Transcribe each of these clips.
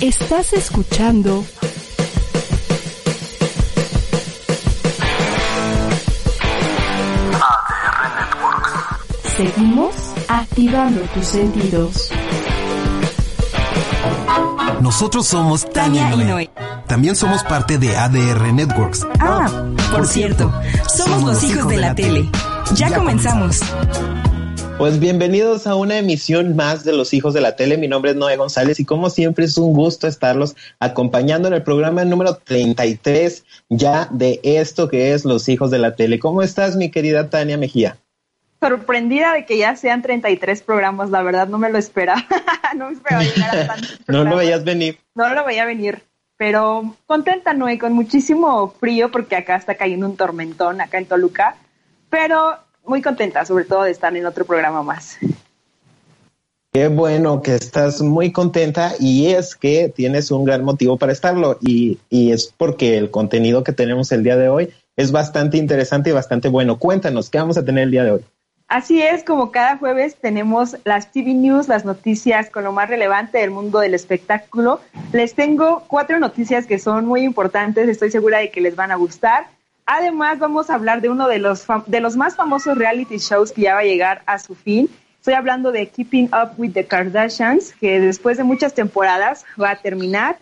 Estás escuchando ADR Networks. Seguimos activando tus sentidos. Nosotros somos Tania y Noé. También somos parte de ADR Networks. Ah, por cierto, somos los hijos de la tele. Ya comenzamos. Pues bienvenidos a una emisión más de Los Hijos de la Tele. Mi nombre es Noé González y como siempre es un gusto estarlos acompañando en el programa número 33 ya de esto que es Los Hijos de la Tele. ¿Cómo estás, mi querida Tania Mejía? Sorprendida de que ya sean 33 programas, la verdad no me lo esperaba. no me esperaba llegar a tantos No lo veías venir. No lo veía venir. Pero contenta, Noé, con muchísimo frío porque acá está cayendo un tormentón, acá en Toluca. Pero muy contenta, sobre todo de estar en otro programa más. Qué bueno que estás muy contenta y es que tienes un gran motivo para estarlo y, y es porque el contenido que tenemos el día de hoy es bastante interesante y bastante bueno. Cuéntanos, ¿qué vamos a tener el día de hoy? Así es, como cada jueves tenemos las TV News, las noticias con lo más relevante del mundo del espectáculo. Les tengo cuatro noticias que son muy importantes, estoy segura de que les van a gustar. Además, vamos a hablar de uno de los, de los más famosos reality shows que ya va a llegar a su fin. Estoy hablando de Keeping Up with the Kardashians, que después de muchas temporadas va a terminar.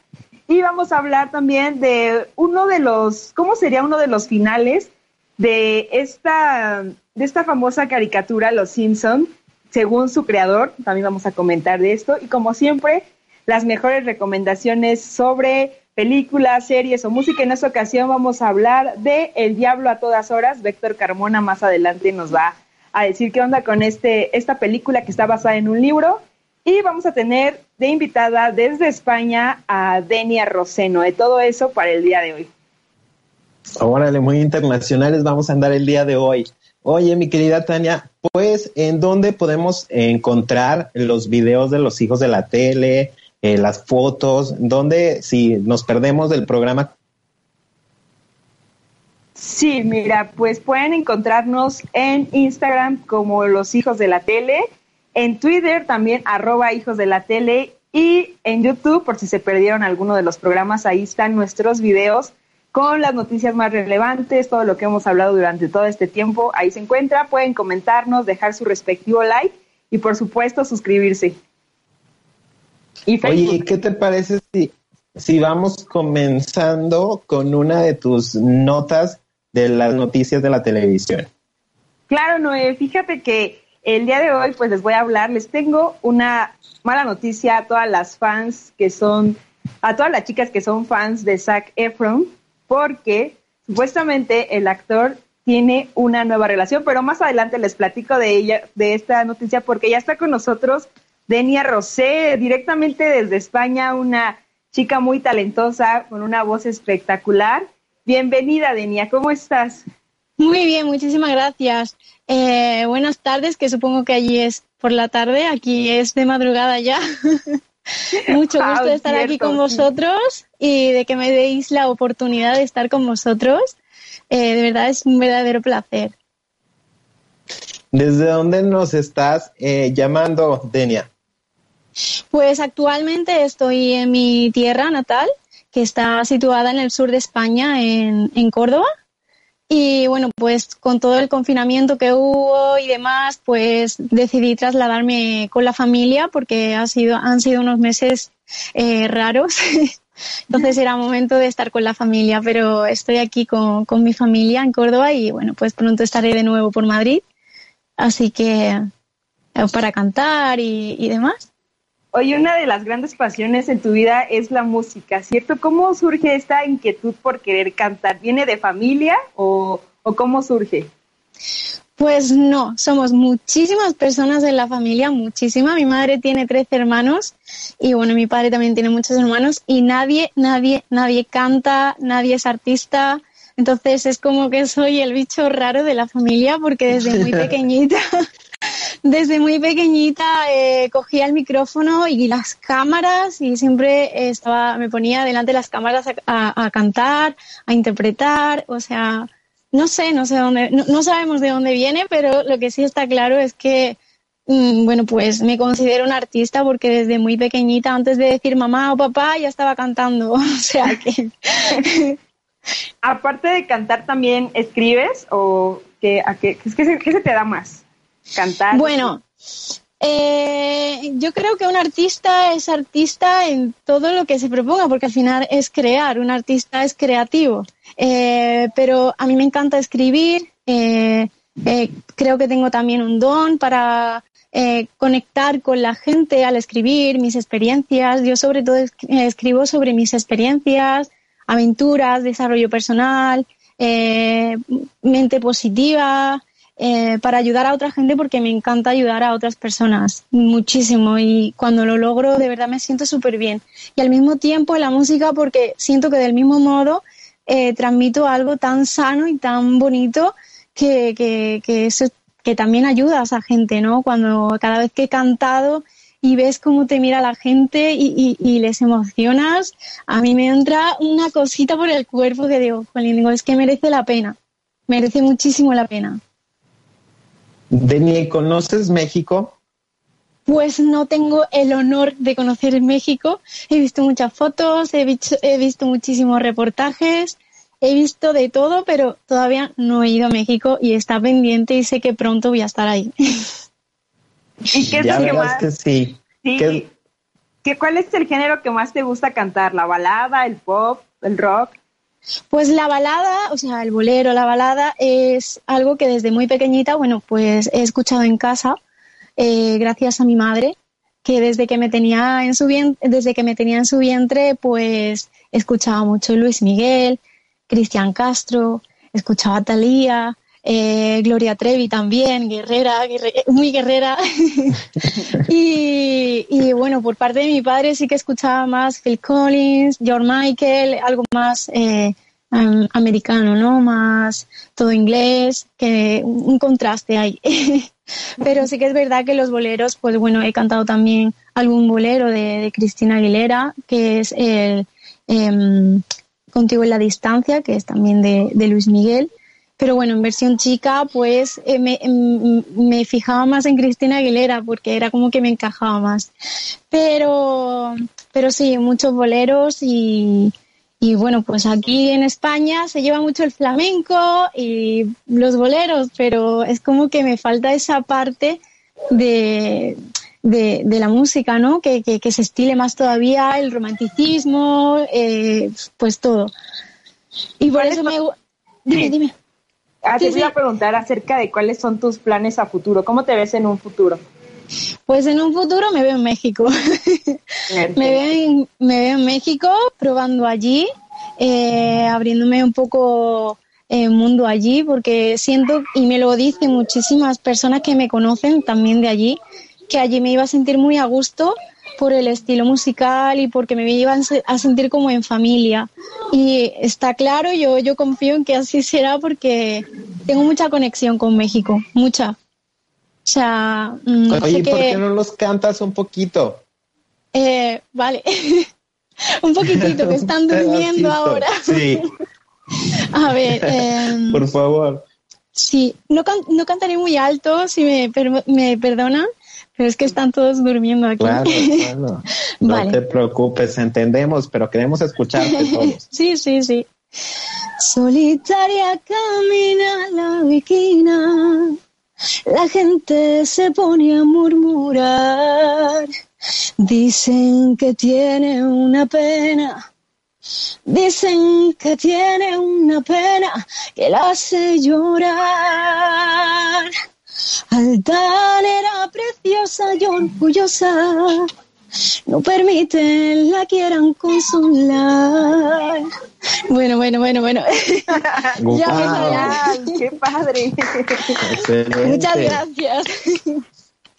Y vamos a hablar también de uno de los, ¿cómo sería uno de los finales de esta, de esta famosa caricatura Los Simpson, según su creador? También vamos a comentar de esto. Y como siempre, las mejores recomendaciones sobre películas, series o música. En esta ocasión vamos a hablar de El Diablo a todas horas. Víctor Carmona más adelante nos va a decir qué onda con este, esta película que está basada en un libro. Y vamos a tener de invitada desde España a Denia Roseno. De todo eso para el día de hoy. Órale, muy internacionales vamos a andar el día de hoy. Oye, mi querida Tania, pues, ¿en dónde podemos encontrar los videos de los hijos de la tele, eh, las fotos? ¿Dónde, si nos perdemos del programa? Sí, mira, pues pueden encontrarnos en Instagram como Los Hijos de la Tele, en Twitter también arroba Hijos de la Tele y en YouTube, por si se perdieron alguno de los programas, ahí están nuestros videos con las noticias más relevantes, todo lo que hemos hablado durante todo este tiempo, ahí se encuentra, pueden comentarnos, dejar su respectivo like y por supuesto suscribirse. Y. Oye, ¿qué te parece si, si vamos comenzando con una de tus notas de las noticias de la televisión? Claro, Noé, fíjate que el día de hoy pues les voy a hablar, les tengo una mala noticia a todas las fans que son, a todas las chicas que son fans de Zac Efron, porque supuestamente el actor tiene una nueva relación, pero más adelante les platico de ella, de esta noticia, porque ya está con nosotros Denia Rosé, directamente desde España, una chica muy talentosa, con una voz espectacular. Bienvenida, Denia, ¿cómo estás? Muy bien, muchísimas gracias. Eh, buenas tardes, que supongo que allí es por la tarde, aquí es de madrugada ya. Mucho Wow, gusto de estar aquí con sí. vosotros y de que me deis la oportunidad de estar con vosotros. Eh, de verdad es un verdadero placer. ¿Desde dónde nos estás eh, llamando, Denia? Pues actualmente estoy en mi tierra natal, que está situada en el sur de España, en, en Córdoba. Y bueno, pues con todo el confinamiento que hubo y demás, pues decidí trasladarme con la familia porque ha sido, han sido unos meses eh, raros. Entonces era momento de estar con la familia, pero estoy aquí con, con mi familia en Córdoba y bueno, pues pronto estaré de nuevo por Madrid. Así que eh, para cantar y, y demás. Oye, una de las grandes pasiones en tu vida es la música, ¿cierto? ¿Cómo surge esta inquietud por querer cantar? ¿Viene de familia o, o cómo surge? Pues no, somos muchísimas personas en la familia, muchísimas. Mi madre tiene 13 hermanos y bueno, mi padre también tiene muchos hermanos y nadie, nadie, nadie canta, nadie es artista. Entonces es como que soy el bicho raro de la familia porque desde muy pequeñita, desde muy pequeñita eh, cogía el micrófono y las cámaras y siempre estaba, me ponía delante de las cámaras a cantar, a interpretar, o sea, no sé, no sé dónde, no, sabemos de dónde viene, pero lo que sí está claro es que, mm, bueno, pues me considero una artista porque desde muy pequeñita, antes de decir mamá o papá, ya estaba cantando. o sea que. Aparte de cantar, también escribes o qué, a qué, qué, se, qué se te da más? Cantar. Bueno, eh, yo creo que un artista es artista en todo lo que se proponga, porque al final es crear, un artista es creativo. Eh, pero a mí me encanta escribir, eh, creo que tengo también un don para conectar con la gente al escribir mis experiencias. Yo sobre todo escribo sobre mis experiencias, aventuras, desarrollo personal, mente positiva, eh, para ayudar a otra gente porque me encanta ayudar a otras personas muchísimo y cuando lo logro de verdad me siento súper bien. Y al mismo tiempo la música porque siento que del mismo modo eh, transmito algo tan sano y tan bonito que, que, que, eso, que también ayuda a esa gente, ¿no? Cuando cada vez que he cantado y ves cómo te mira la gente y, les emocionas, a mí me entra una cosita por el cuerpo que digo, digo, es que merece la pena, merece muchísimo la pena. Deni, ¿conoces México? Pues no tengo el honor de conocer México. He visto muchas fotos, he visto, he visto muchísimos reportajes, he visto de todo, pero todavía no he ido a México y está pendiente y sé que pronto voy a estar ahí. ¿Y qué es lo que más? Que sí. ¿Qué, ¿Cuál es el género que más te gusta cantar? ¿La balada, el pop, el rock? Pues la balada, o sea, el bolero, la balada es algo que desde muy pequeñita, bueno, pues he escuchado en casa, eh, gracias a mi madre, que desde que me tenía en su vientre, desde que me tenía en su vientre, pues escuchaba mucho Luis Miguel, Cristian Castro, escuchaba a Talía, eh, Gloria Trevi también, guerrera, muy guerrera. y, bueno, por parte de mi padre sí que escuchaba más Phil Collins, George Michael, algo más eh, americano, ¿no? Más todo inglés, que un contraste ahí. Pero sí que es verdad que los boleros, pues bueno, he cantado también algún bolero de, Cristina Aguilera, que es el em, Contigo en la distancia, que es también de Luis Miguel. Pero bueno, en versión chica, pues eh, me, em, me, fijaba más en Cristina Aguilera porque era como que me encajaba más. Pero, pero sí, muchos boleros y, y bueno, pues aquí en España se lleva mucho el flamenco y los boleros, pero es como que me falta esa parte de, de, la música, ¿no? Que, que, se estile más todavía el romanticismo, eh, pues todo. Y por eso me... Dime, dime. Ah, te voy a preguntar acerca de cuáles son tus planes a futuro. ¿Cómo te ves en un futuro? Pues en un futuro me veo en México. me, veo en, me veo en México probando allí, eh, abriéndome un poco el mundo allí, porque siento, y me lo dicen muchísimas personas que me conocen también de allí, que allí me iba a sentir muy a gusto por el estilo musical y porque me iban a sentir como en familia. Y está claro, yo, yo confío en que así será porque tengo mucha conexión con México, mucha. O sea, mm, Oye, ¿por qué no los cantas un poquito? Eh, vale, un poquitito, que están durmiendo ahora. Sí. a ver. Em, por favor. Sí, no, no cantaré muy alto, si me, me perdonan, pero es que están todos durmiendo aquí. Claro, claro. No te preocupes, entendemos, pero queremos escucharte todos. sí, sí, sí. Solitaria camina la viquina, la gente se pone a murmurar. Dicen que tiene una pena, dicen que tiene una pena que la hace llorar. Altanera preciosa y orgullosa, no permiten la quieran consolar. Bueno, bueno, bueno, bueno. ya qué padre. Muchas gracias.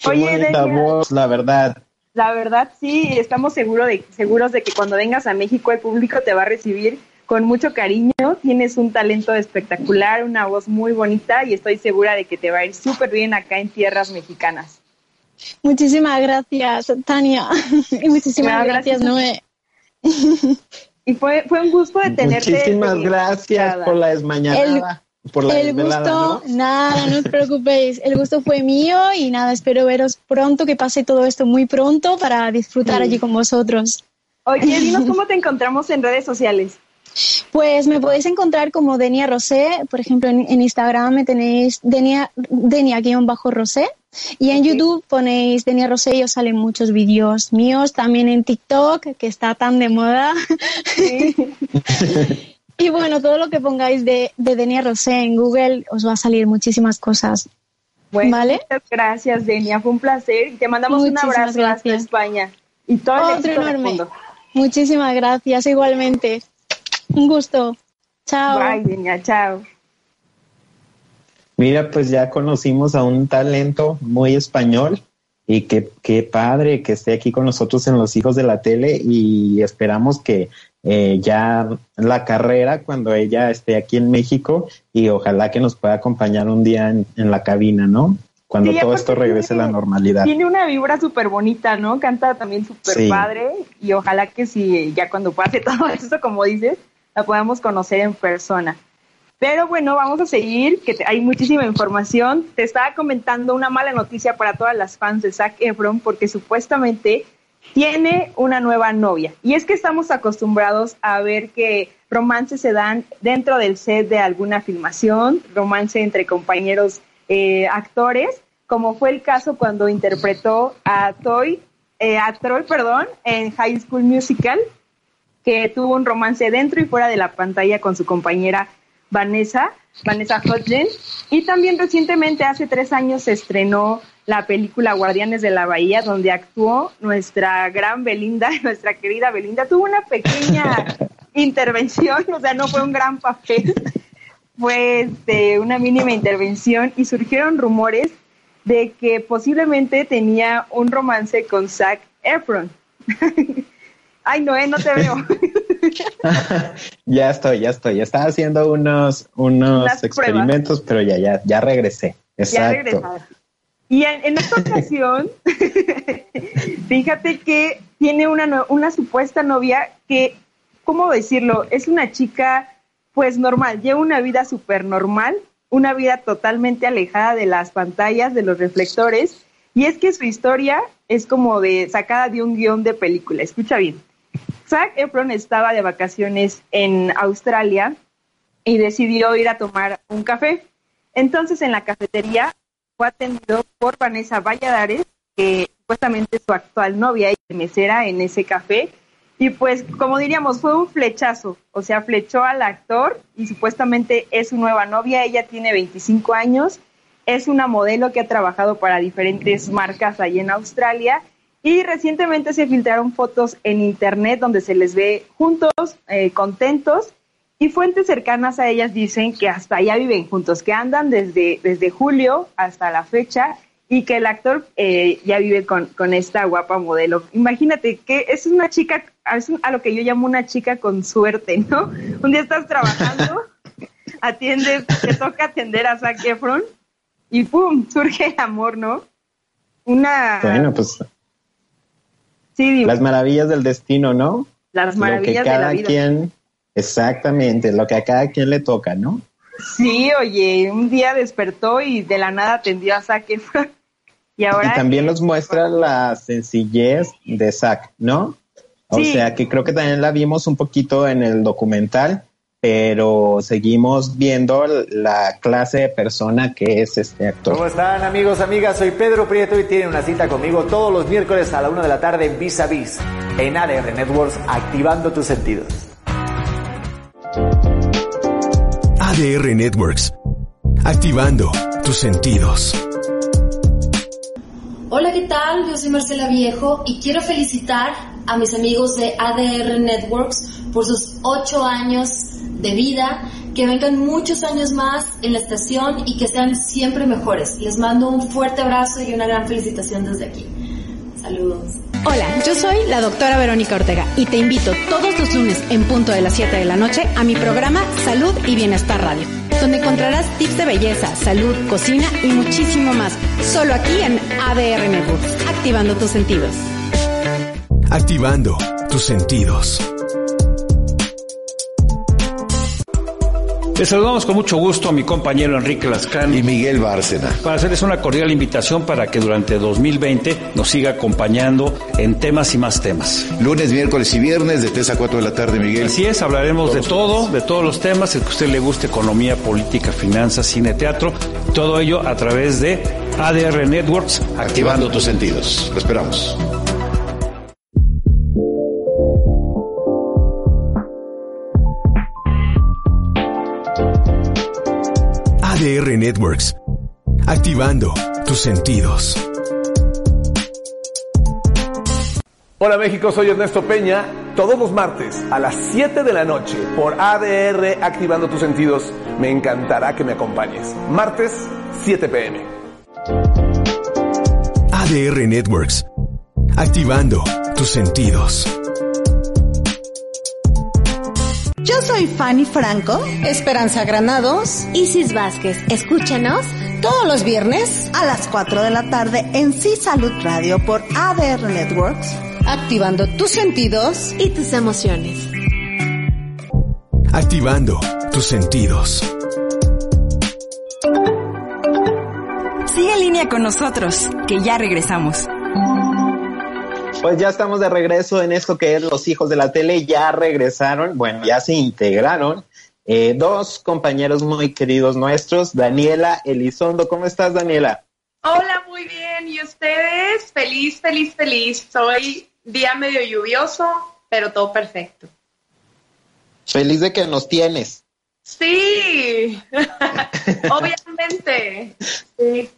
Oye, voz, la verdad. La verdad sí, estamos seguros de, seguros de que cuando vengas a México el público te va a recibir con mucho cariño. Tienes un talento espectacular, una voz muy bonita y estoy segura de que te va a ir súper bien acá en tierras mexicanas. Muchísimas gracias, Tania. Y muchísimas gracias, Noé. Y fue, fue un gusto de tenerte. Muchísimas gracias por la desmañanada. El, por la el gusto, nada, no os preocupéis. El gusto fue mío y nada, espero veros pronto, que pase todo esto muy pronto para disfrutar allí con vosotros. Oye, dinos cómo te encontramos en redes sociales. Pues me podéis encontrar como Denia Rosé, por ejemplo en, Instagram me tenéis Denia, Denia-Rosé y en YouTube ponéis Denia Rosé y os salen muchos vídeos míos, también en TikTok, que está tan de moda. y bueno, todo lo que pongáis de, de Denia Rosé en Google os va a salir muchísimas cosas. ¿Vale? Muchas gracias, Denia. Fue un placer. Y te mandamos un abrazo hasta España. Y todo el Otro enorme. Muchísimas gracias, igualmente. Un gusto. Chao. Bye, niña. Chao. Mira, pues ya conocimos a un talento muy español y qué, qué padre que esté aquí con nosotros en Los Hijos de la Tele y esperamos que eh, ya la carrera cuando ella esté aquí en México y ojalá que nos pueda acompañar un día en, la cabina, ¿no? Cuando todo esto regrese a la normalidad. Tiene una vibra súper bonita, ¿no? Canta también súper padre y ojalá que si ya cuando pase todo esto, como dices, la podamos conocer en persona. Pero bueno, vamos a seguir, que hay muchísima información. Te estaba comentando una mala noticia para todas las fans de Zac Efron porque supuestamente tiene una nueva novia. Y es que estamos acostumbrados a ver que romances se dan dentro del set de alguna filmación, romance entre compañeros eh, actores, como fue el caso cuando interpretó a Toy, eh, a Troy, perdón, en High School Musical, que tuvo un romance dentro y fuera de la pantalla con su compañera Vanessa, Vanessa Hudgens. Y también recientemente, hace tres años, se estrenó la película Guardianes de la Bahía, donde actuó nuestra gran Belinda, nuestra querida Belinda. Tuvo una pequeña intervención, o sea, no fue un gran papel, fue este, una mínima intervención y surgieron rumores de que posiblemente tenía un romance con Zac Efron. Ay, Noé, no te veo. ya estoy, ya estoy. Estaba haciendo unos, unos experimentos, pero ya, ya, ya regresé. Exacto. Ya Y en, esta ocasión, fíjate que tiene una, una supuesta novia que, ¿cómo decirlo? Es una chica, pues normal, lleva una vida súper normal, una vida totalmente alejada de las pantallas, de los reflectores. Y es que su historia es como de sacada de un guion de película. Escucha bien. Zac Efron estaba de vacaciones en Australia y decidió ir a tomar un café. Entonces en la cafetería fue atendido por Vanessa Valladares, que supuestamente es su actual novia y mesera en ese café. Y pues, como diríamos, fue un flechazo, o sea, flechó al actor y supuestamente es su nueva novia. Ella tiene 25 años, es una modelo que ha trabajado para diferentes marcas ahí en Australia y recientemente se filtraron fotos en internet donde se les ve juntos, eh, contentos, y fuentes cercanas a ellas dicen que hasta allá viven juntos, que andan desde, desde julio hasta la fecha y que el actor eh, ya vive con, con, esta guapa modelo. Imagínate que es una chica, es a lo que yo llamo una chica con suerte, ¿no? Un día estás trabajando, atiendes, te toca atender a Zac Efron y ¡pum! surge el amor, ¿no? Una... Bueno, pues las maravillas del destino, ¿no? Las maravillas de la vida. quien, exactamente, lo que a cada quien le toca, ¿no? Sí, oye, un día despertó y de la nada atendió a Zac y ahora... Y también nos muestra la sencillez de Zac, ¿no? O sea, que creo que también la vimos un poquito en el documental, pero seguimos viendo la clase de persona que es este actor. ¿Cómo están amigos, amigas? Soy Pedro Prieto y tienen una cita conmigo todos los miércoles a la una de la tarde en Vis a Vis, en ADR Networks, activando tus sentidos. ADR Networks, activando tus sentidos. Hola, ¿qué tal? Yo soy Marcela Viejo y quiero felicitar a mis amigos de ADR Networks por sus ocho años de vida, que vengan muchos años más en la estación y que sean siempre mejores. Les mando un fuerte abrazo y una gran felicitación desde aquí. Saludos. Hola, yo soy la doctora Verónica Ortega y te invito todos los lunes en punto de las 7 de la noche a mi programa Salud y Bienestar Radio donde encontrarás tips de belleza, salud, cocina y muchísimo más. Solo aquí en ADR Network, activando tus sentidos. Activando tus sentidos. Les saludamos con mucho gusto a mi compañero Enrique Lascán y Miguel Bárcena para hacerles una cordial invitación para que durante 2020 nos siga acompañando en temas y más temas. Lunes, miércoles y viernes de 3 a 4 de la tarde, Miguel. Así es, hablaremos de todo, de todos los temas, el que a usted le guste, economía, política, finanzas, cine, teatro, todo ello a través de ADR Networks. Activando tus sentidos. Lo esperamos. ADR Networks. Activando tus sentidos. Hola México, soy Ernesto Peña. Todos los martes a las 7 de la noche por ADR Activando tus sentidos. Me encantará que me acompañes. Martes, 7 pm. ADR Networks. Activando tus sentidos. Yo soy Fanny Franco, Esperanza Granados, Isis Vázquez. Escúchanos todos los viernes a las 4 de la tarde en Sí Salud Radio por ADR Networks, activando tus sentidos y tus emociones. Activando tus sentidos. Sigue en línea con nosotros, que ya regresamos. Pues ya estamos de regreso en esto que es Los Hijos de la Tele. Ya regresaron, bueno, ya se integraron. Eh, dos compañeros muy queridos nuestros, Daniela Elizondo. ¿Cómo estás, Daniela? Hola, muy bien. ¿Y ustedes? Feliz, feliz, feliz. Soy día medio lluvioso, pero todo perfecto. Feliz de que nos tienes. Sí, obviamente. Sí.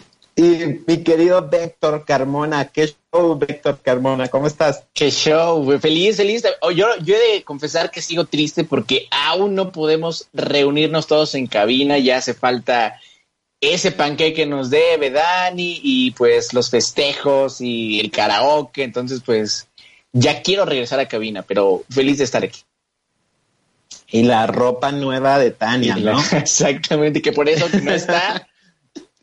Y mi querido Víctor Carmona, qué show, Víctor Carmona, ¿cómo estás? Qué show, feliz, feliz. Yo, yo he de confesar que sigo triste porque aún no podemos reunirnos todos en cabina, ya hace falta ese panqueque que nos debe Dani y pues los festejos y el karaoke, entonces pues ya quiero regresar a cabina, pero feliz de estar aquí. Y la ropa nueva de Tania, ¿no? Exactamente, que por eso no está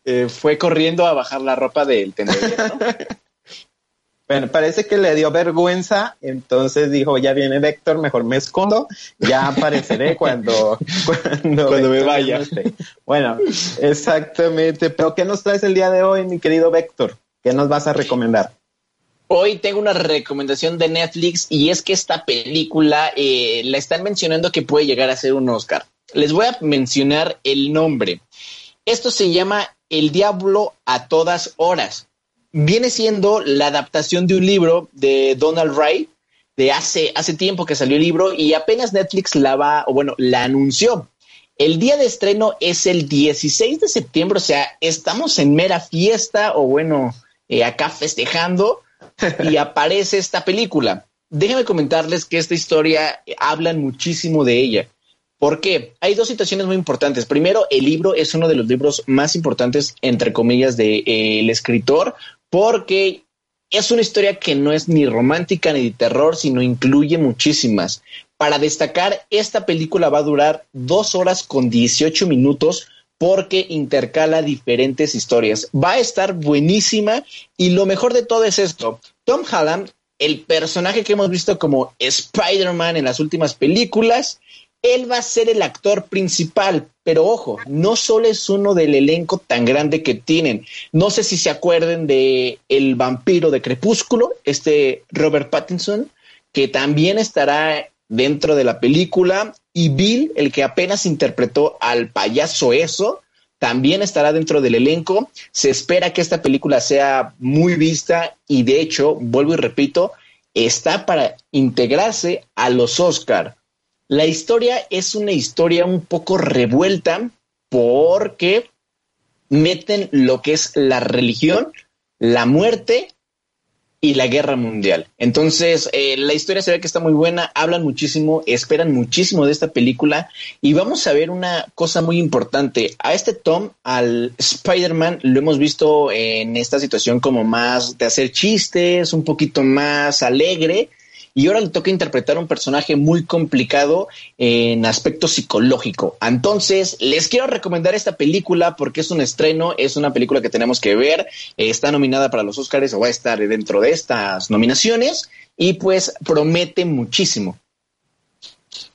eh, fue corriendo a bajar la ropa del tendero. bueno, parece que le dio vergüenza, entonces dijo, ya viene Vector, mejor me escondo, ya apareceré cuando, cuando, cuando me vaya. Bueno, exactamente. Pero ¿qué nos traes el día de hoy, mi querido Vector? ¿Qué nos vas a recomendar? Hoy tengo una recomendación de Netflix y es que esta película eh, la están mencionando que puede llegar a ser un Oscar. Les voy a mencionar el nombre. Esto se llama el diablo a todas horas. Viene siendo la adaptación de un libro de Donald Wright de hace, hace tiempo que salió el libro y apenas Netflix la va, o bueno, la anunció. El día de estreno es el 16 de septiembre, o sea, estamos en mera fiesta o bueno, eh, acá festejando y aparece esta película. Déjenme comentarles que esta historia eh, hablan muchísimo de ella. ¿Por qué? Hay dos situaciones muy importantes. Primero, el libro es uno de los libros más importantes, entre comillas, del de, eh, escritor, porque es una historia que no es ni romántica ni de terror, sino incluye muchísimas. Para destacar, esta película va a durar dos horas con 18 minutos porque intercala diferentes historias. Va a estar buenísima y lo mejor de todo es esto. Tom Holland, el personaje que hemos visto como Spider-Man en las últimas películas, él va a ser el actor principal, pero ojo, no solo es uno del elenco tan grande que tienen. No sé si se acuerden de El vampiro de Crepúsculo, este Robert Pattinson, que también estará dentro de la película, y Bill, el que apenas interpretó al payaso eso, también estará dentro del elenco. Se espera que esta película sea muy vista y de hecho, vuelvo y repito, está para integrarse a los Oscar. La historia es una historia un poco revuelta porque meten lo que es la religión la muerte y la guerra mundial. Entonces, eh, la historia se ve que está muy buena, hablan muchísimo, esperan muchísimo de esta película y vamos a ver una cosa muy importante. A este Tom, al Spider-Man, lo hemos visto en esta situación como más de hacer chistes, un poquito más alegre y ahora le toca interpretar un personaje muy complicado en aspecto psicológico. Entonces, les quiero recomendar esta película porque es un estreno, es una película que tenemos que ver, está nominada para los Oscars o va a estar dentro de estas nominaciones y pues promete muchísimo.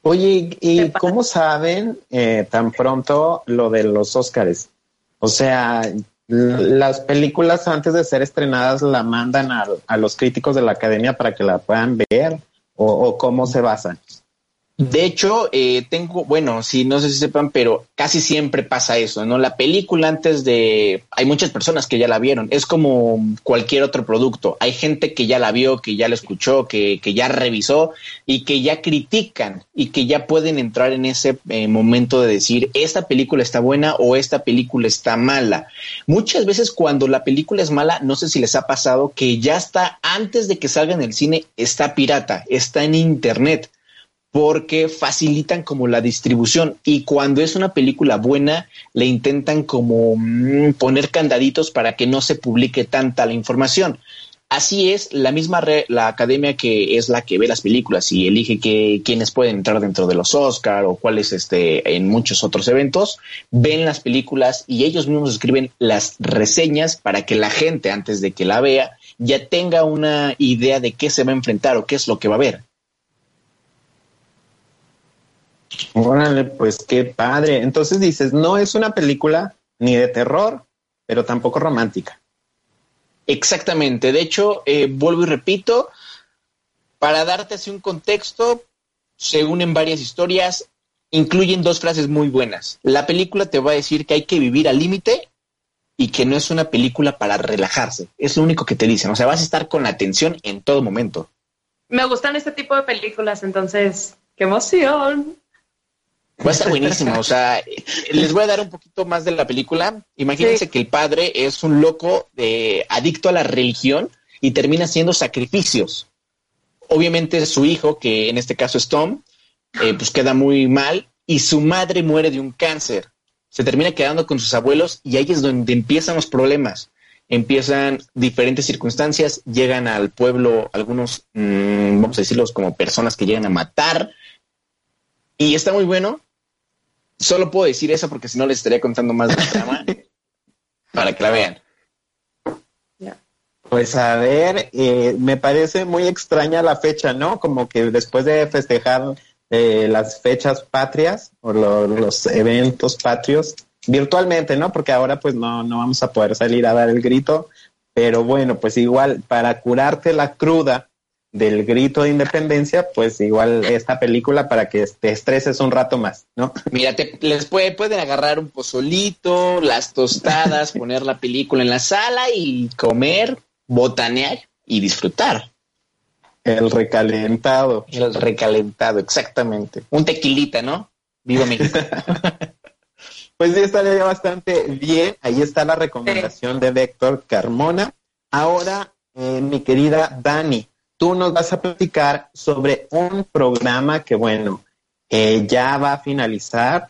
Oye, ¿y cómo saben eh, tan pronto lo de los Oscars? O sea, las películas antes de ser estrenadas la mandan a, los críticos de la academia para que la puedan ver o cómo se basan. De hecho, eh, tengo, bueno, sí, no sé si sepan, pero casi siempre pasa eso, ¿no? La película antes de, hay muchas personas que ya la vieron, es como cualquier otro producto, hay gente que ya la vio, que ya la escuchó, que, que ya revisó y que ya critican y que ya pueden entrar en ese eh, momento de decir, esta película está buena o esta película está mala. Muchas veces cuando la película es mala, no sé si les ha pasado que ya está, antes de que salga en el cine, está pirata, está en internet porque facilitan como la distribución y cuando es una película buena le intentan como mm, poner candaditos para que no se publique tanta la información. Así es, la misma la academia que es la que ve las películas y elige que quienes pueden entrar dentro de los Oscar o cuáles este en muchos otros eventos, ven las películas y ellos mismos escriben las reseñas para que la gente antes de que la vea ya tenga una idea de qué se va a enfrentar o qué es lo que va a ver. Órale, pues qué padre. Entonces dices, no es una película ni de terror, pero tampoco romántica. Exactamente. De hecho, eh, vuelvo y repito, para darte así un contexto, se unen varias historias, incluyen dos frases muy buenas. La película te va a decir que hay que vivir al límite y que no es una película para relajarse. Es lo único que te dicen. O sea, vas a estar con atención en todo momento. Me gustan este tipo de películas, entonces, qué emoción. Va a estar buenísimo. O sea, les voy a dar un poquito más de la película. Imagínense que el padre es un loco de adicto a la religión y termina haciendo sacrificios. Obviamente su hijo, que en este caso es Tom, eh, pues queda muy mal y su madre muere de un cáncer. Se termina quedando con sus abuelos y ahí es donde empiezan los problemas. Empiezan diferentes circunstancias, llegan al pueblo algunos, mm, vamos a decirlos como personas que llegan a matar. Y está muy bueno, Solo puedo decir eso porque si no les estaría contando más de la trama para que la vean. Pues a ver, eh, me parece muy extraña la fecha, ¿no? Como que después de festejar eh, las fechas patrias o los eventos patrios virtualmente, ¿no? Porque ahora pues no, no vamos a poder salir a dar el grito, pero bueno, pues igual para curarte la cruda del grito de independencia, pues igual esta película para que te estreses un rato más, ¿no? Mira, les puede, pueden agarrar un pozolito, las tostadas, poner la película en la sala y comer, botanear y disfrutar. El recalentado. El recalentado, exactamente. Un tequilita, ¿no? Viva México. pues sí, estaría bastante bien. Ahí está la recomendación de Víctor Carmona. Ahora, eh, mi querida Dani, tú nos vas a platicar sobre un programa que, bueno, eh, ya va a finalizar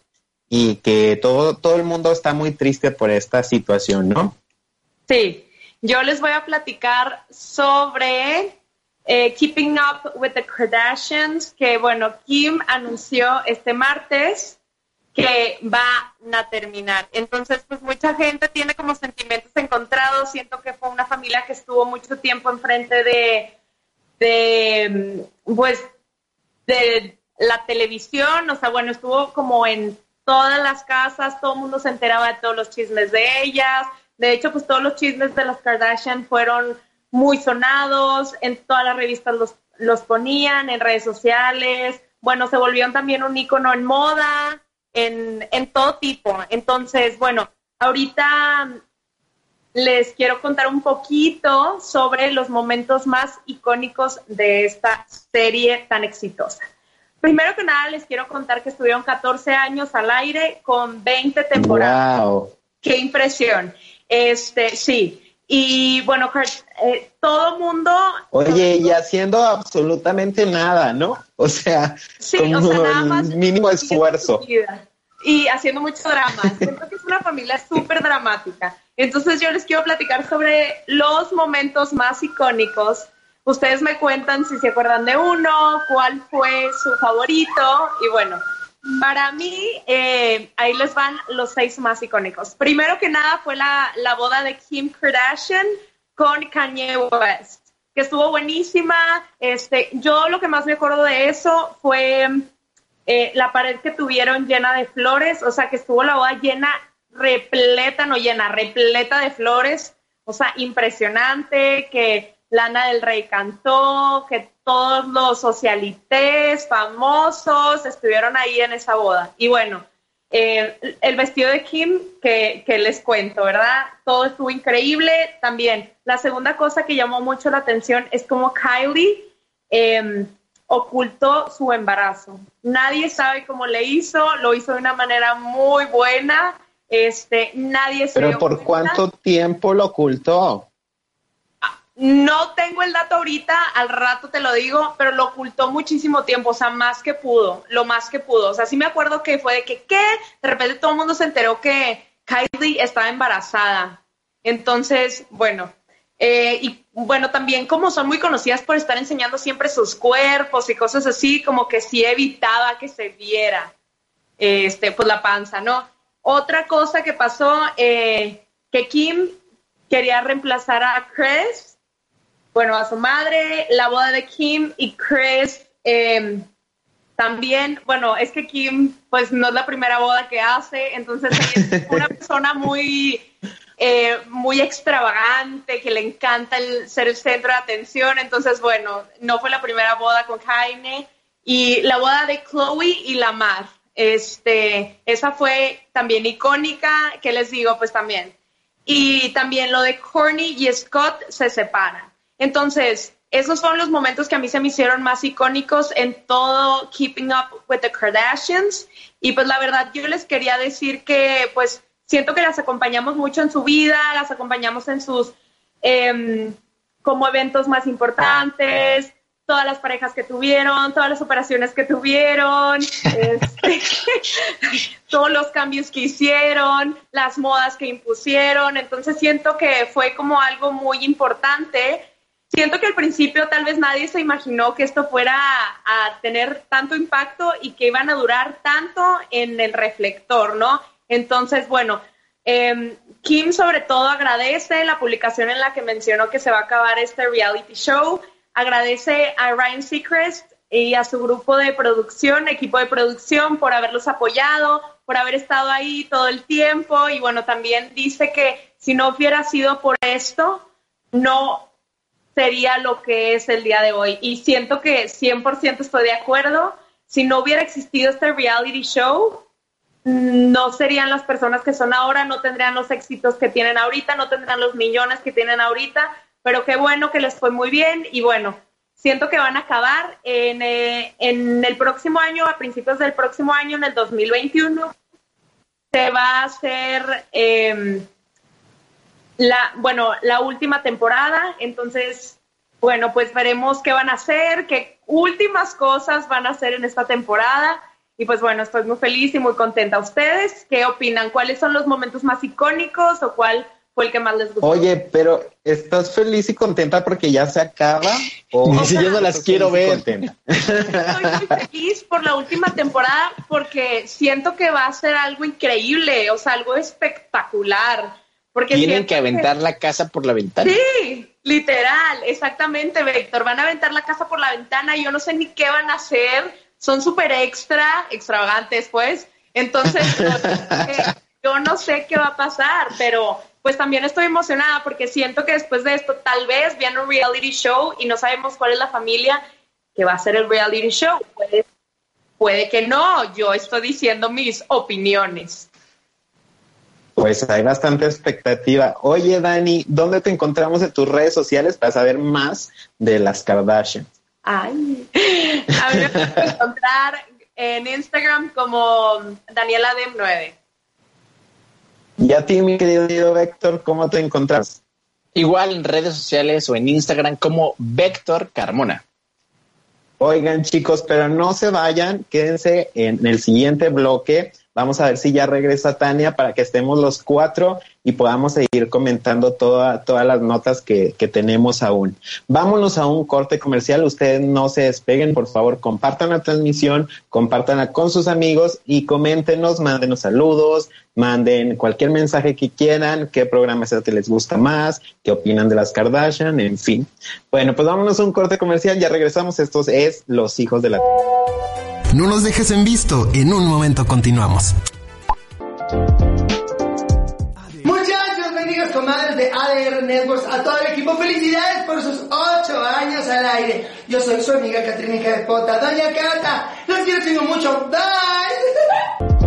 y que todo, todo el mundo está muy triste por esta situación, ¿no? Sí, yo les voy a platicar sobre eh, Keeping Up with the Kardashians, que, bueno, Kim anunció este martes que van a terminar. Entonces, pues mucha gente tiene como sentimientos encontrados. Siento que fue una familia que estuvo mucho tiempo enfrente de de, pues, de la televisión, o sea, bueno, estuvo como en todas las casas, todo el mundo se enteraba de todos los chismes de ellas, de hecho, pues todos los chismes de las Kardashian fueron muy sonados, en todas las revistas los, los ponían, en redes sociales, bueno, se volvieron también un icono en moda, en, en todo tipo. Entonces, bueno, ahorita les quiero contar un poquito sobre los momentos más icónicos de esta serie tan exitosa. Primero que nada, les quiero contar que estuvieron 14 años al aire con 20 temporadas. ¡Qué impresión! Este, sí. Y bueno, eh, todo mundo... Oye, y haciendo absolutamente nada, ¿no? O sea, sí, como o sea, nada más el mínimo esfuerzo. Y haciendo mucho drama. Siento que es una familia súper dramática. Entonces yo les quiero platicar sobre los momentos más icónicos. Ustedes me cuentan si se acuerdan de uno, cuál fue su favorito. Y bueno, para mí, eh, ahí les van los seis más icónicos. Primero que nada fue la, la boda de Kim Kardashian con Kanye West, que estuvo buenísima. Este, yo lo que más me acuerdo de eso fue eh, la pared que tuvieron llena de flores, o sea, que estuvo la boda llena, repleta, no llena, repleta de flores, o sea, impresionante, que Lana del Rey cantó, que todos los socialites famosos estuvieron ahí en esa boda. Y bueno, eh, el vestido de Kim, que, les cuento, ¿verdad? Todo estuvo increíble. También, la segunda cosa que llamó mucho la atención es como Kylie em, ocultó su embarazo. Nadie sabe cómo le hizo, lo hizo de una manera muy buena. Este, nadie se Pero ¿por cuánto tiempo lo ocultó? No tengo el dato ahorita, al rato te lo digo, pero lo ocultó muchísimo tiempo, o sea, más que pudo, lo más que pudo. O sea, sí me acuerdo que fue de que, ¿qué? De repente todo el mundo se enteró que Kylie estaba embarazada. Entonces, bueno, eh, y bueno, también como son muy conocidas por estar enseñando siempre sus cuerpos y cosas así, como que sí evitaba que se viera, este, pues la panza, ¿no? Otra cosa que pasó, eh, que Kim quería reemplazar a Chris bueno, a su madre, la boda de Kim y Chris em, también, bueno, es que Kim pues no es la primera boda que hace, entonces es una persona muy, eh, muy extravagante, que le encanta ser el centro de atención, entonces bueno, no fue la primera boda con Jaime y la boda de Chloe y Lamar, este, esa fue también icónica, ¿qué les digo? Pues también. Y también lo de Courtney y Scott se separan. Entonces, esos son los momentos que a mí se me hicieron más icónicos en todo Keeping Up with the Kardashians. Y pues la verdad, yo les quería decir que pues siento que las acompañamos mucho en su vida, las acompañamos en sus em, como eventos más importantes, todas las parejas que tuvieron, todas las operaciones que tuvieron, este, todos los cambios que hicieron, las modas que impusieron. Entonces siento que fue como algo muy importante siento que al principio tal vez nadie se imaginó que esto fuera a, tener tanto impacto y que iban a durar tanto en el reflector, ¿no? Entonces, bueno, em, Kim sobre todo agradece la publicación en la que mencionó que se va a acabar este reality show, agradece a Ryan Seacrest y a su grupo de producción, equipo de producción, por haberlos apoyado, por haber estado ahí todo el tiempo y bueno, también dice que si no hubiera sido por esto, no sería lo que es el día de hoy. Y siento que 100% estoy de acuerdo. Si no hubiera existido este reality show, no serían las personas que son ahora, no tendrían los éxitos que tienen ahorita, no tendrían los millones que tienen ahorita, pero qué bueno que les fue muy bien y bueno, siento que van a acabar en, eh, en el próximo año, a principios del próximo año, en el 2021, se va a hacer... Eh, la, bueno, la última temporada, entonces, bueno, pues veremos qué van a hacer, qué últimas cosas van a hacer en esta temporada. Y pues bueno, estoy muy feliz y muy contenta. ¿Ustedes qué opinan? ¿Cuáles son los momentos más icónicos o cuál fue el que más les gustó? Oye, pero ¿estás feliz y contenta porque ya se acaba? O si yo no las quiero ver. Estoy muy feliz por la última temporada porque siento que va a ser algo increíble, o sea, algo espectacular tienen que aventar la casa por la ventana. Sí, literal, exactamente, Víctor. Van a aventar la casa por la ventana y yo no sé ni qué van a hacer. Son súper extra, extravagantes, pues. Entonces, yo no sé qué va a pasar, pero pues también estoy emocionada porque siento que después de esto tal vez viene un reality show y no sabemos cuál es la familia que va a ser el reality show. Puede, puede que no, yo estoy diciendo mis opiniones. Pues hay bastante expectativa. Oye, Dani, ¿dónde te encontramos en tus redes sociales para saber más de las Kardashian? Ay, a mí me puedes encontrar en Instagram como Daniela Dem 9. Y a ti, mi querido Héctor, ¿cómo te encontrás? Igual en redes sociales o en Instagram como Vector Carmona. Oigan chicos, pero no se vayan, quédense en el siguiente bloque. Vamos a ver si ya regresa Tania para que estemos los cuatro y podamos seguir comentando toda, todas las notas que, que, tenemos aún. Vámonos a un corte comercial. Ustedes no se despeguen, por favor, compartan la transmisión, compártanla con sus amigos y coméntenos, mándenos saludos, manden cualquier mensaje que quieran, qué programa es el que les gusta más, qué opinan de las Kardashian, en fin. Bueno, pues vámonos a un corte comercial, ya regresamos. Estos es Los Hijos de la... No nos dejes en visto, en un momento continuamos. Muchachos, bendigas comadres de ADR Networks, a todo el equipo, felicidades por sus ocho años al aire. Yo soy su amiga Catrina Carepota, Doña Cata, los quiero mucho, bye.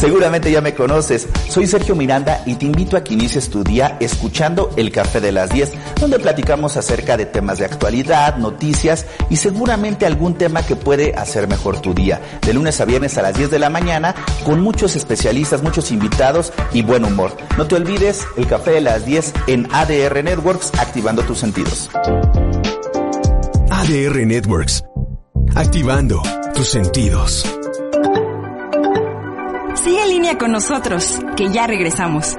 Seguramente ya me conoces, soy Sergio Miranda y te invito a que inicies tu día escuchando El Café de las 10, donde platicamos acerca de temas de actualidad, noticias y seguramente algún tema que puede hacer mejor tu día. De lunes a viernes a las 10 de la mañana, con muchos especialistas, muchos invitados y buen humor. No te olvides, El Café de las 10 en ADR Networks, activando tus sentidos. ADR Networks, activando tus sentidos. Sigue en línea con nosotros, que ya regresamos.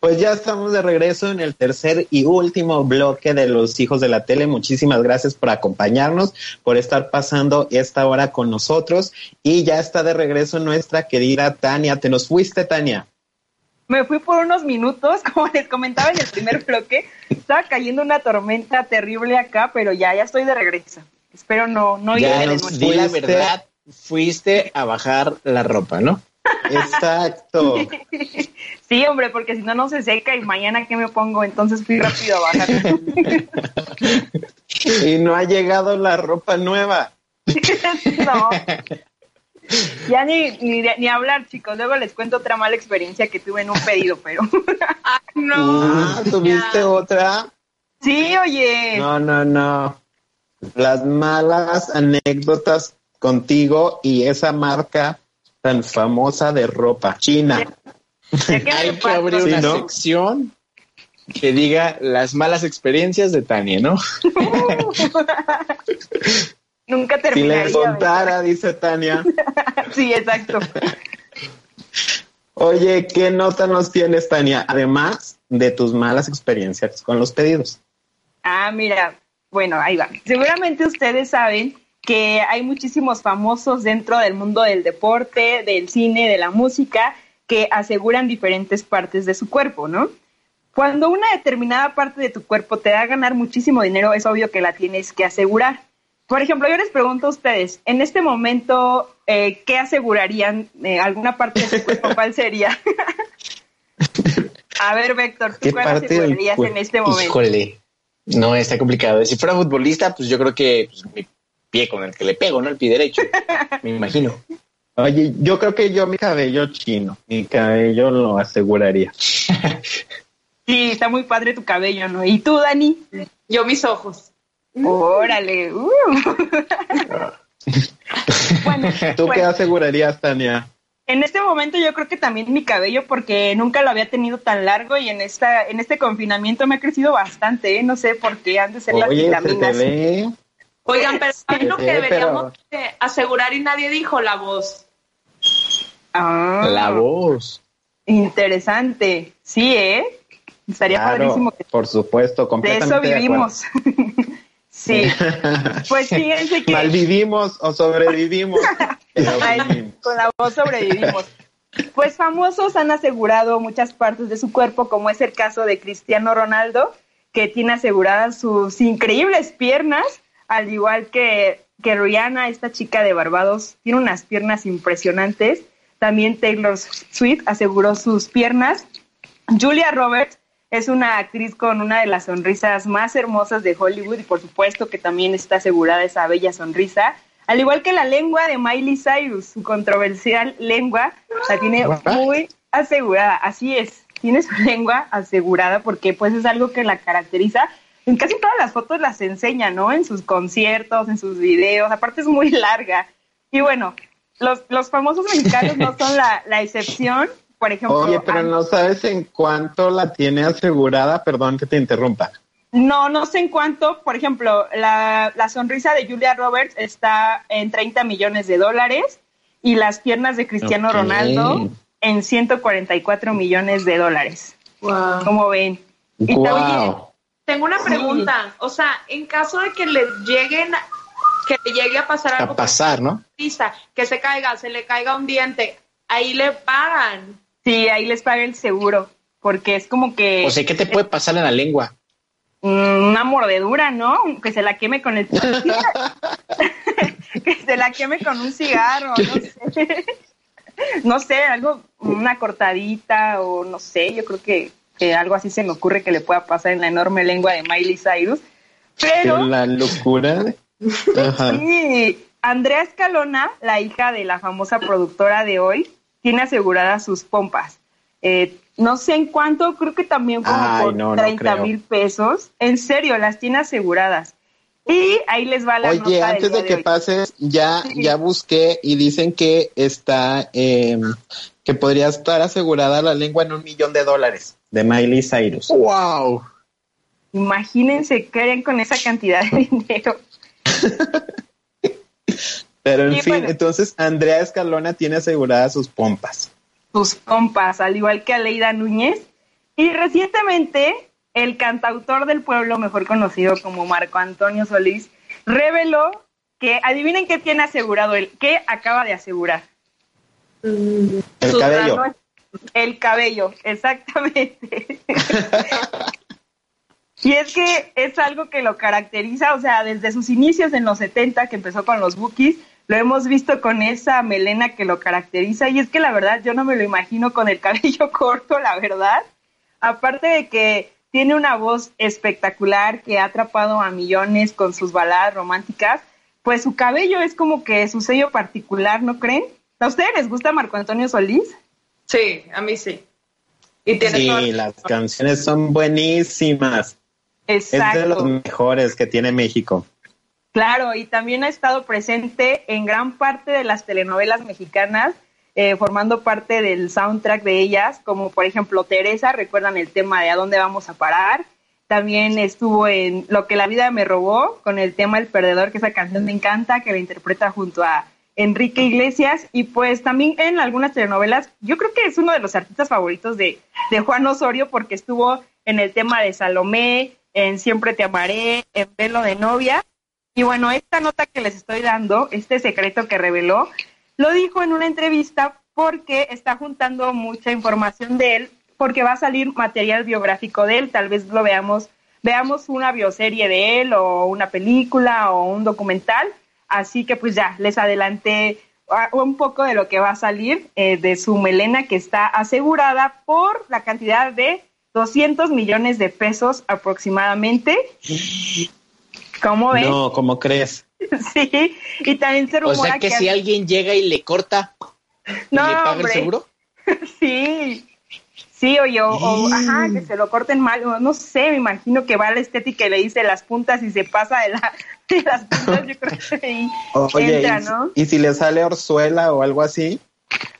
Pues ya estamos de regreso en el tercer y último bloque de los hijos de la tele. Muchísimas gracias por acompañarnos, por estar pasando esta hora con nosotros. Y ya está de regreso nuestra querida Tania. ¿Te nos fuiste, Tania? Me fui por unos minutos, como les comentaba en el primer bloque. Estaba cayendo una tormenta terrible acá, pero ya, ya estoy de regreso. Espero no, no ir de nuevo. Di la verdad, fuiste a bajar la ropa, ¿no? Exacto. Sí, hombre, porque si no, no se seca y mañana que me pongo, entonces fui rápido a bajar. y no ha llegado la ropa nueva. no. Ya ni, ni, ni, hablar, chicos. Luego les cuento otra mala experiencia que tuve en un pedido, pero. no. Ah, ¿Tuviste ya. otra? Sí, oye. No, no, no. Las malas anécdotas contigo y esa marca tan famosa de ropa china. Hay que abrir una ¿Sí, no? sección que diga las malas experiencias de Tania, ¿no? Nunca Si terminaría. le contara, dice Tania. sí, exacto. Oye, ¿qué nota nos tienes, Tania? Además de tus malas experiencias con los pedidos. Ah, mira, bueno, ahí va. Seguramente ustedes saben que hay muchísimos famosos dentro del mundo del deporte, del cine, de la música, que aseguran diferentes partes de su cuerpo, ¿no? Cuando una determinada parte de tu cuerpo te da a ganar muchísimo dinero, es obvio que la tienes que asegurar. Por ejemplo, yo les pregunto a ustedes, en este momento, eh, ¿qué asegurarían? Eh, ¿Alguna parte de su cuerpo cuál sería? a ver, Víctor, ¿tú cuál asegurarías en este momento? Híjole, no, está complicado. Si fuera futbolista, pues yo creo que pues, mi pie con el que le pego, ¿no? El pie derecho, me imagino. Oye, yo creo que yo mi cabello chino, mi cabello lo aseguraría. Sí, está muy padre tu cabello, ¿no? ¿Y tú, Dani? Yo mis ojos. Órale. Uh. bueno, ¿Tú pues, qué asegurarías, Tania? En este momento yo creo que también mi cabello porque nunca lo había tenido tan largo y en esta en este confinamiento me ha crecido bastante, ¿eh? no sé por qué han de ser las vitaminas. Se te ve. Oigan, pero ¿saben lo que deberíamos pero... asegurar y nadie dijo? La voz. Ah, la voz. Interesante. Sí, ¿eh? Estaría claro, padrísimo. Que... Por supuesto, completamente De eso vivimos. sí. pues fíjense que... Malvivimos o sobrevivimos. Con la voz sobrevivimos. Pues famosos han asegurado muchas partes de su cuerpo, como es el caso de Cristiano Ronaldo, que tiene aseguradas sus increíbles piernas, al igual que, que Rihanna, esta chica de Barbados, tiene unas piernas impresionantes. También Taylor Swift aseguró sus piernas. Julia Roberts es una actriz con una de las sonrisas más hermosas de Hollywood y por supuesto que también está asegurada esa bella sonrisa. Al igual que la lengua de Miley Cyrus, su controversial lengua la tiene muy asegurada. Así es, tiene su lengua asegurada porque pues es algo que la caracteriza. En casi todas las fotos las enseña, ¿no? En sus conciertos, en sus videos. Aparte es muy larga. Y bueno, los, los famosos mexicanos no son la, la excepción por ejemplo... Oye, pero no sabes en cuánto la tiene asegurada, perdón que te interrumpa. No, no sé en cuánto, por ejemplo, la, la sonrisa de Julia Roberts está en 30 millones de dólares y las piernas de Cristiano. Ronaldo en 144 millones de dólares. Wow. ¿Cómo ven? Y Wow. Tengo una pregunta. O sea, en caso de que le lleguen, que le llegue a pasar algo A pasar, ¿no? que se caiga, se le caiga un diente, ahí le pagan. Sí, ahí les paga el seguro, porque es como que O sea, ¿qué te puede pasar en la lengua? mm, una mordedura, ¿no? Que se la queme con el... que se la queme con un cigarro, no sé. no sé, algo, una cortadita o no sé, yo creo que, que algo así se me ocurre que le pueda pasar en la enorme lengua de Miley Cyrus. Pero... La locura. Ajá. Sí, Andrea Escalona, la hija de la famosa productora de hoy, tiene aseguradas sus pompas. Eh, no sé en cuánto, creo que también como Ay, por no, no 30 creo. mil pesos. En serio, las tiene aseguradas. Y ahí les va la Oye, nota del antes día de que pases, ya, Sí. ya busqué y dicen que está, eh, que podría estar asegurada la lengua en un millón de dólares de Miley Cyrus. ¡Wow! Imagínense qué harían con esa cantidad de dinero. Pero en Y fin, bueno. entonces Andrea Escalona tiene aseguradas sus pompas. sus compas, al igual que Aleida Núñez. Y recientemente, el cantautor del pueblo, mejor conocido como Marco Antonio Solís, reveló que, adivinen qué tiene asegurado él, qué acaba de asegurar. El Sus cabello. granos- El cabello, exactamente. y es que es algo que lo caracteriza, o sea, desde sus inicios en los 70, que empezó con los Bookies, lo hemos visto con esa melena que lo caracteriza. Y es que la verdad yo no me lo imagino con el cabello corto, la verdad. Aparte de que tiene una voz espectacular que ha atrapado a millones con sus baladas románticas, pues su cabello es como que su sello particular, ¿no creen? ¿A ustedes les gusta Marco Antonio Solís? Sí, a mí sí. Y tiene Sí, todo- las canciones son buenísimas. Exacto. Es de los mejores que tiene México. Claro, y también ha estado presente en gran parte de las telenovelas mexicanas, eh, formando parte del soundtrack de ellas, como por ejemplo Teresa, recuerdan el tema de A dónde vamos a parar. También estuvo en Lo que la vida me robó, con el tema El Perdedor, que esa canción me encanta, que la interpreta junto a Enrique Iglesias. Y pues también en algunas telenovelas, yo creo que es uno de los artistas favoritos de, Juan Osorio, porque estuvo en el tema de Salomé, en Siempre te amaré, en Velo de novia. Y bueno, esta nota que les estoy dando, este secreto que reveló, lo dijo en una entrevista porque está juntando mucha información de él, porque va a salir material biográfico de él, tal vez lo veamos, veamos una bioserie de él o una película o un documental, así que pues ya, les adelanté ah, un poco de lo que va a salir eh, de su melena que está asegurada por la cantidad de 200 millones de pesos aproximadamente. ¿Cómo ven? No, ¿cómo crees? Sí, y también se O rumora sea que si alguien llega y le corta, no, ¿le paga el seguro? Sí, sí, o, o, ajá, que se lo corten mal, o no sé, me imagino que va a la estética y le dice las puntas y se pasa de, la, de las puntas, yo creo que ahí Oye, entra, y, ¿no? y si le sale orzuela o algo así,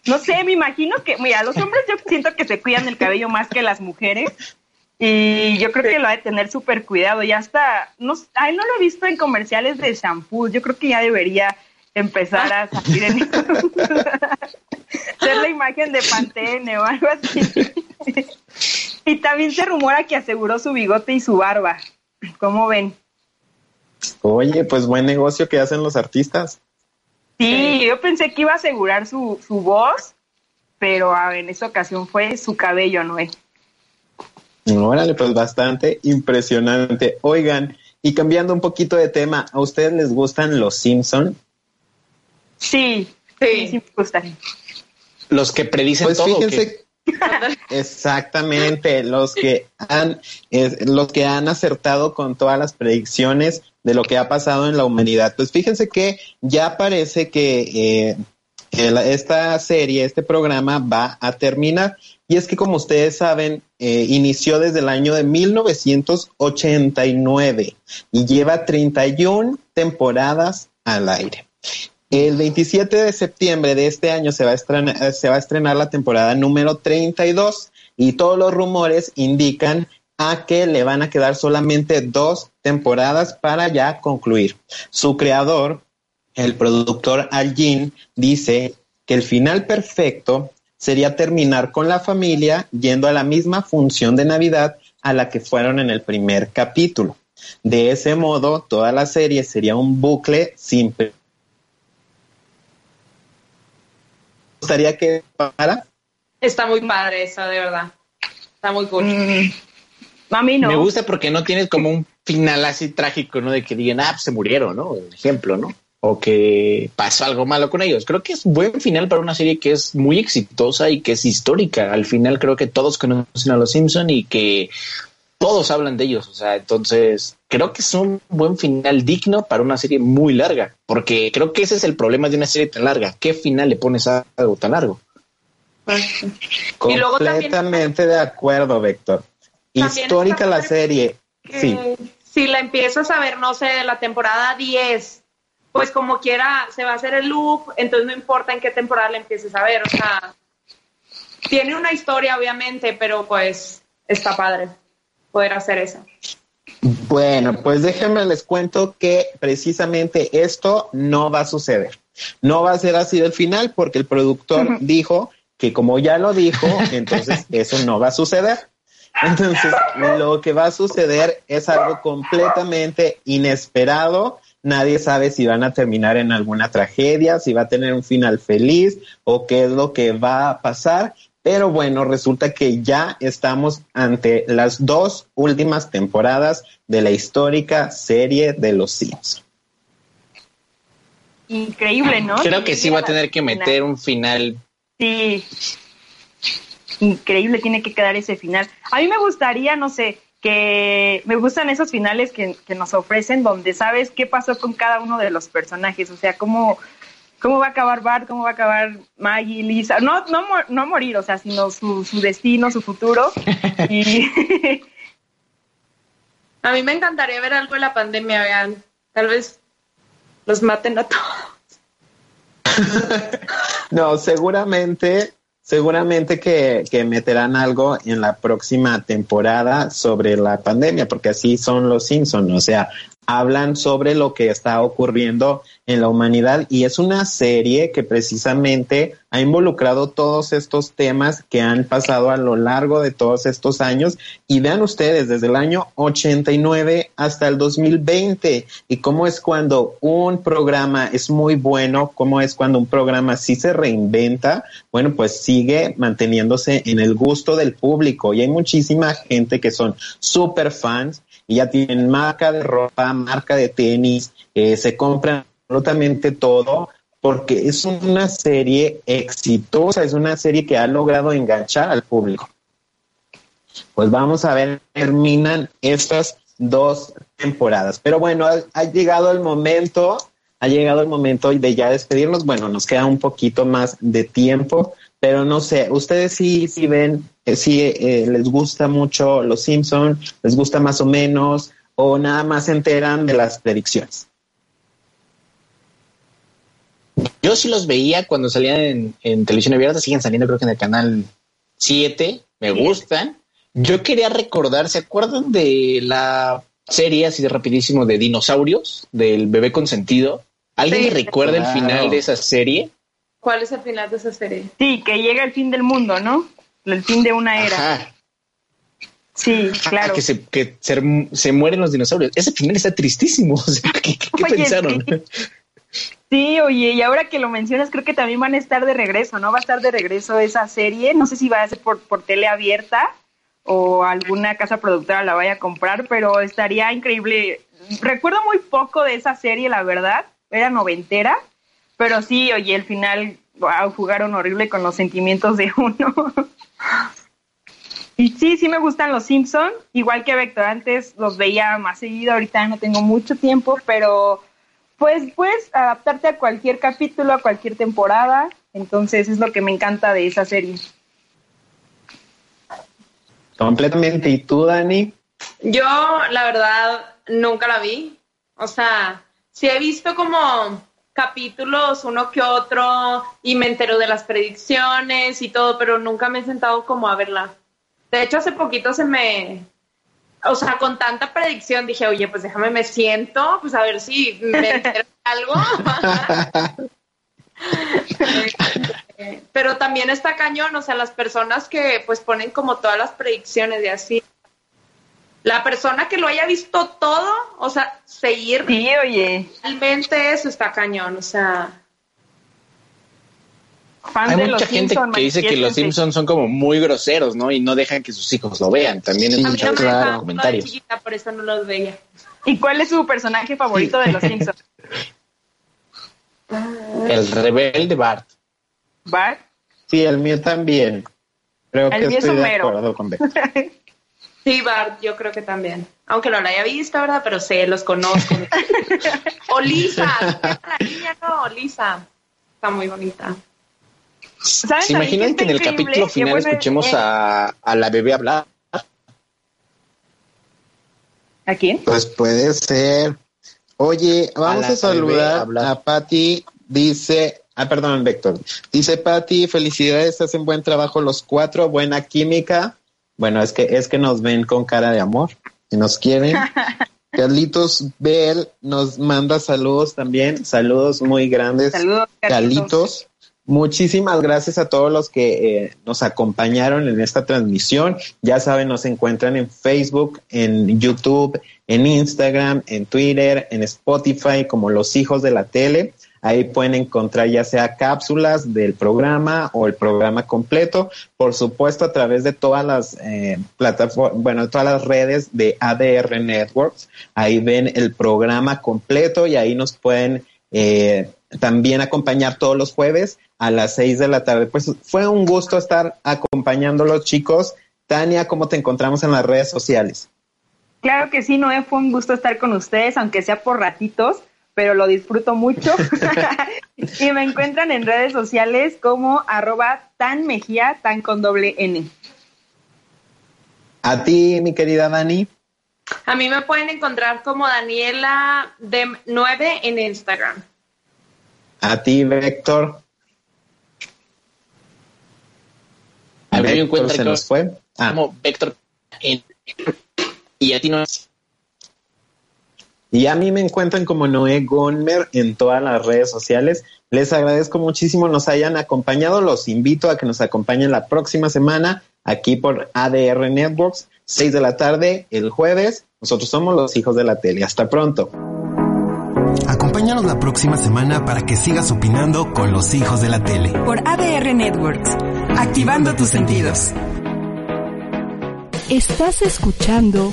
No sé, me imagino que, mira, los hombres yo siento que se cuidan el cabello más que las mujeres. Y yo creo que lo ha de tener súper cuidado. Ya está, no, ay, no lo he visto en comerciales de shampoo. Yo creo que ya debería empezar a salir en ser la imagen de Pantene o algo así. y también se rumora que aseguró su bigote y su barba. ¿Cómo ven? oye, pues buen negocio que hacen los artistas. Sí, yo pensé que iba a asegurar su, su voz, pero ah, en esta ocasión fue su cabello, ¿no? Órale, pues bastante impresionante. Oigan, y cambiando un poquito de tema, ¿a ustedes les gustan los Simpson? Sí, sí, sí me gustan. Los que predicen Pues fíjense, exactamente, los que han, eh, los que han acertado con todas las predicciones de lo que ha pasado en la humanidad. Pues fíjense que ya parece que eh, el- esta serie, este programa va a terminar. Y es que como ustedes saben, eh, inició desde el año de 1989 y lleva 31 temporadas al aire. El 27 de septiembre de este año se va a estrenar, la temporada número 32 y todos los rumores indican a que le van a quedar solamente dos temporadas para ya concluir. Su creador, el productor Al Jean, dice que el final perfecto sería terminar con la familia yendo a la misma función de Navidad a la que fueron en el primer capítulo. De ese modo, toda la serie sería un bucle simple. ¿Gustaría que para? Está muy padre eso, de verdad. Está muy cool. Mm, a mí no. Me gusta porque no tienes como un final así trágico, ¿no? De que digan, ah, pues se murieron, ¿no? Por ejemplo, ¿no? O que pasó algo malo con ellos. Creo que es buen final para una serie que es muy exitosa y que es histórica. Al final creo que todos conocen a los Simpson y que todos hablan de ellos. O sea, entonces creo que es un buen final digno para una serie muy larga, porque creo que ese es el problema de una serie tan larga. ¿Qué final le pones a algo tan largo? Y luego también- Completamente de acuerdo, Víctor. También Histórica la serie. Sí. si la empiezas a ver, no sé, de la temporada 10, pues como quiera se va a hacer el loop, entonces no importa en qué temporada la empieces a ver, o sea, tiene una historia obviamente, pero pues está padre poder hacer eso. Bueno, pues déjenme les cuento que precisamente esto no va a suceder. No va a ser así el final porque el productor dijo que como ya lo dijo, entonces eso no va a suceder. Entonces, lo que va a suceder es algo completamente inesperado. Nadie sabe si van a terminar en alguna tragedia, si va a tener un final feliz o qué es lo que va a pasar. Pero bueno, resulta que ya estamos ante las dos últimas temporadas de la histórica serie de los Sims. Increíble, ¿no? Creo que sí va a tener que Final. meter un final. Sí. Increíble tiene que quedar ese final. A mí me gustaría, no sé, que me gustan esos finales que, que nos ofrecen donde sabes qué pasó con cada uno de los personajes, o sea, cómo, cómo va a acabar Bart, cómo va a acabar Maggie, Lisa, no, no, no morir, o sea, sino su, su destino, su futuro. Y A mí me encantaría ver algo de la pandemia, vean, tal vez los maten a todos. No, seguramente, seguramente que, que meterán algo en la próxima temporada sobre la pandemia, porque así son los Simpsons, o sea, hablan sobre lo que está ocurriendo en la humanidad y es una serie que precisamente ha involucrado todos estos temas que han pasado a lo largo de todos estos años. Y vean ustedes desde el año 89 hasta el 2020 y cómo es cuando un programa es muy bueno, cómo es cuando un programa sí se reinventa, bueno, pues sigue manteniéndose en el gusto del público. Y hay muchísima gente que son súper fans y ya tienen marca de ropa, marca de tenis, eh, se compran absolutamente todo porque es una serie exitosa, es una serie que ha logrado enganchar al público. Pues vamos a ver, terminan estas dos temporadas. Pero bueno, ha, llegado el momento, ha llegado el momento de ya despedirnos. Bueno, nos queda un poquito más de tiempo, pero no sé, ustedes sí, sí ven, eh, sí eh, les gusta mucho Los Simpson, les gusta más o menos, o nada más se enteran de las predicciones. Yo sí los veía cuando salían en, en televisión abierta, siguen saliendo creo que en el canal 7, me gustan. Yo quería recordar, ¿se acuerdan de la serie así de rapidísimo de dinosaurios, del bebé consentido? ¿Alguien Sí. recuerda el final de esa serie? ¿Cuál es el final de esa serie? sí, que llega el fin del mundo, ¿no? El fin de una era. Ajá. Sí, claro. Ah, que se, que se, se mueren los dinosaurios. Ese final está tristísimo. ¿qué, qué- qué Oye, pensaron? Sí, oye, y ahora que lo mencionas, creo que también van a estar de regreso, ¿no? Va a estar de regreso esa serie. No sé si va a ser por, por tele abierta o alguna casa productora la vaya a comprar, pero estaría increíble. Recuerdo muy poco de esa serie, la verdad. Era noventera, pero sí, oye, el final, wow, jugaron horrible con los sentimientos de uno. Y sí, sí me gustan los Simpson, igual que Vector, antes los veía más seguido, ahorita no tengo mucho tiempo, pero pues puedes adaptarte a cualquier capítulo, a cualquier temporada, entonces es lo que me encanta de esa serie. Completamente. ¿Y tú, Dani? Yo, la verdad, nunca la vi. O sea, sí he visto como capítulos, uno que otro, y me entero de las predicciones y todo, pero nunca me he sentado como a verla. De hecho, hace poquito se me, o sea, con tanta predicción dije, oye, pues déjame me siento, pues a ver si me entero algo. pero también está cañón, o sea, las personas que pues ponen como todas las predicciones y así. La persona que lo haya visto todo, o sea, seguir sí, oye. realmente eso está cañón, o sea. Hay mucha gente que dice que los Simpsons son como muy groseros, ¿no? Y no dejan que sus hijos lo vean. También en muchos no comentarios. Chiquita, por eso no los veía. ¿Y cuál es su personaje favorito de los Simpsons? El rebelde Bart. ¿Bart? Sí, el mío también. Creo El que mío es estoy de Homero. acuerdo con. Sí, Bart, yo creo que también. Aunque no la haya visto, ¿verdad? Pero sé, los conozco. o Lisa, la niña, no, Lisa. Está muy bonita. ¿Saben ¿Se imaginan que en el capítulo final bueno, escuchemos eh, a, a la bebé hablar? ¿A quién? Pues puede ser. Oye, vamos a, bebé saludar a Patti. Dice, ah, perdón, Víctor. Dice Patti, felicidades, hacen buen trabajo los cuatro, buena química. Bueno, es que es que nos ven con cara de amor y nos quieren. Carlitos Bell nos manda saludos también, saludos muy grandes. Saludos, Carlitos. Carlitos. Muchísimas gracias a todos los que eh, nos acompañaron en esta transmisión. Ya saben, nos encuentran en Facebook, en YouTube, en Instagram, en Twitter, en Spotify como Los Hijos de la Tele. Ahí pueden encontrar ya sea cápsulas del programa o el programa completo. Por supuesto, a través de todas las eh, plataformas, bueno, todas las redes de ADR Networks. Ahí ven el programa completo y ahí nos pueden eh, también acompañar todos los jueves a las seis de la tarde. Pues fue un gusto estar acompañándolos, chicos. Tania, ¿cómo te encontramos en las redes sociales? Claro que sí, Noé, fue un gusto estar con ustedes, aunque sea por ratitos, pero lo disfruto mucho. y me encuentran en redes sociales como arroba tan mejía, tan con doble N. A ti, mi querida Dani. A mí me pueden encontrar como Daniela de 9 en Instagram. A ti, Héctor. A mí me encuentran se como- nos fue. Ah, como Vector en- y a ti no y a mí me encuentran como Noé Gonmer en todas las redes sociales. Les agradezco muchísimo nos hayan acompañado. Los invito a que nos acompañen la próxima semana aquí por ADR Networks, 6 de la tarde el jueves. Nosotros somos los hijos de la tele. Hasta pronto. Acompáñanos la próxima semana para que sigas opinando con los hijos de la tele. Por ADR Networks. Activando tus sentidos. Estás escuchando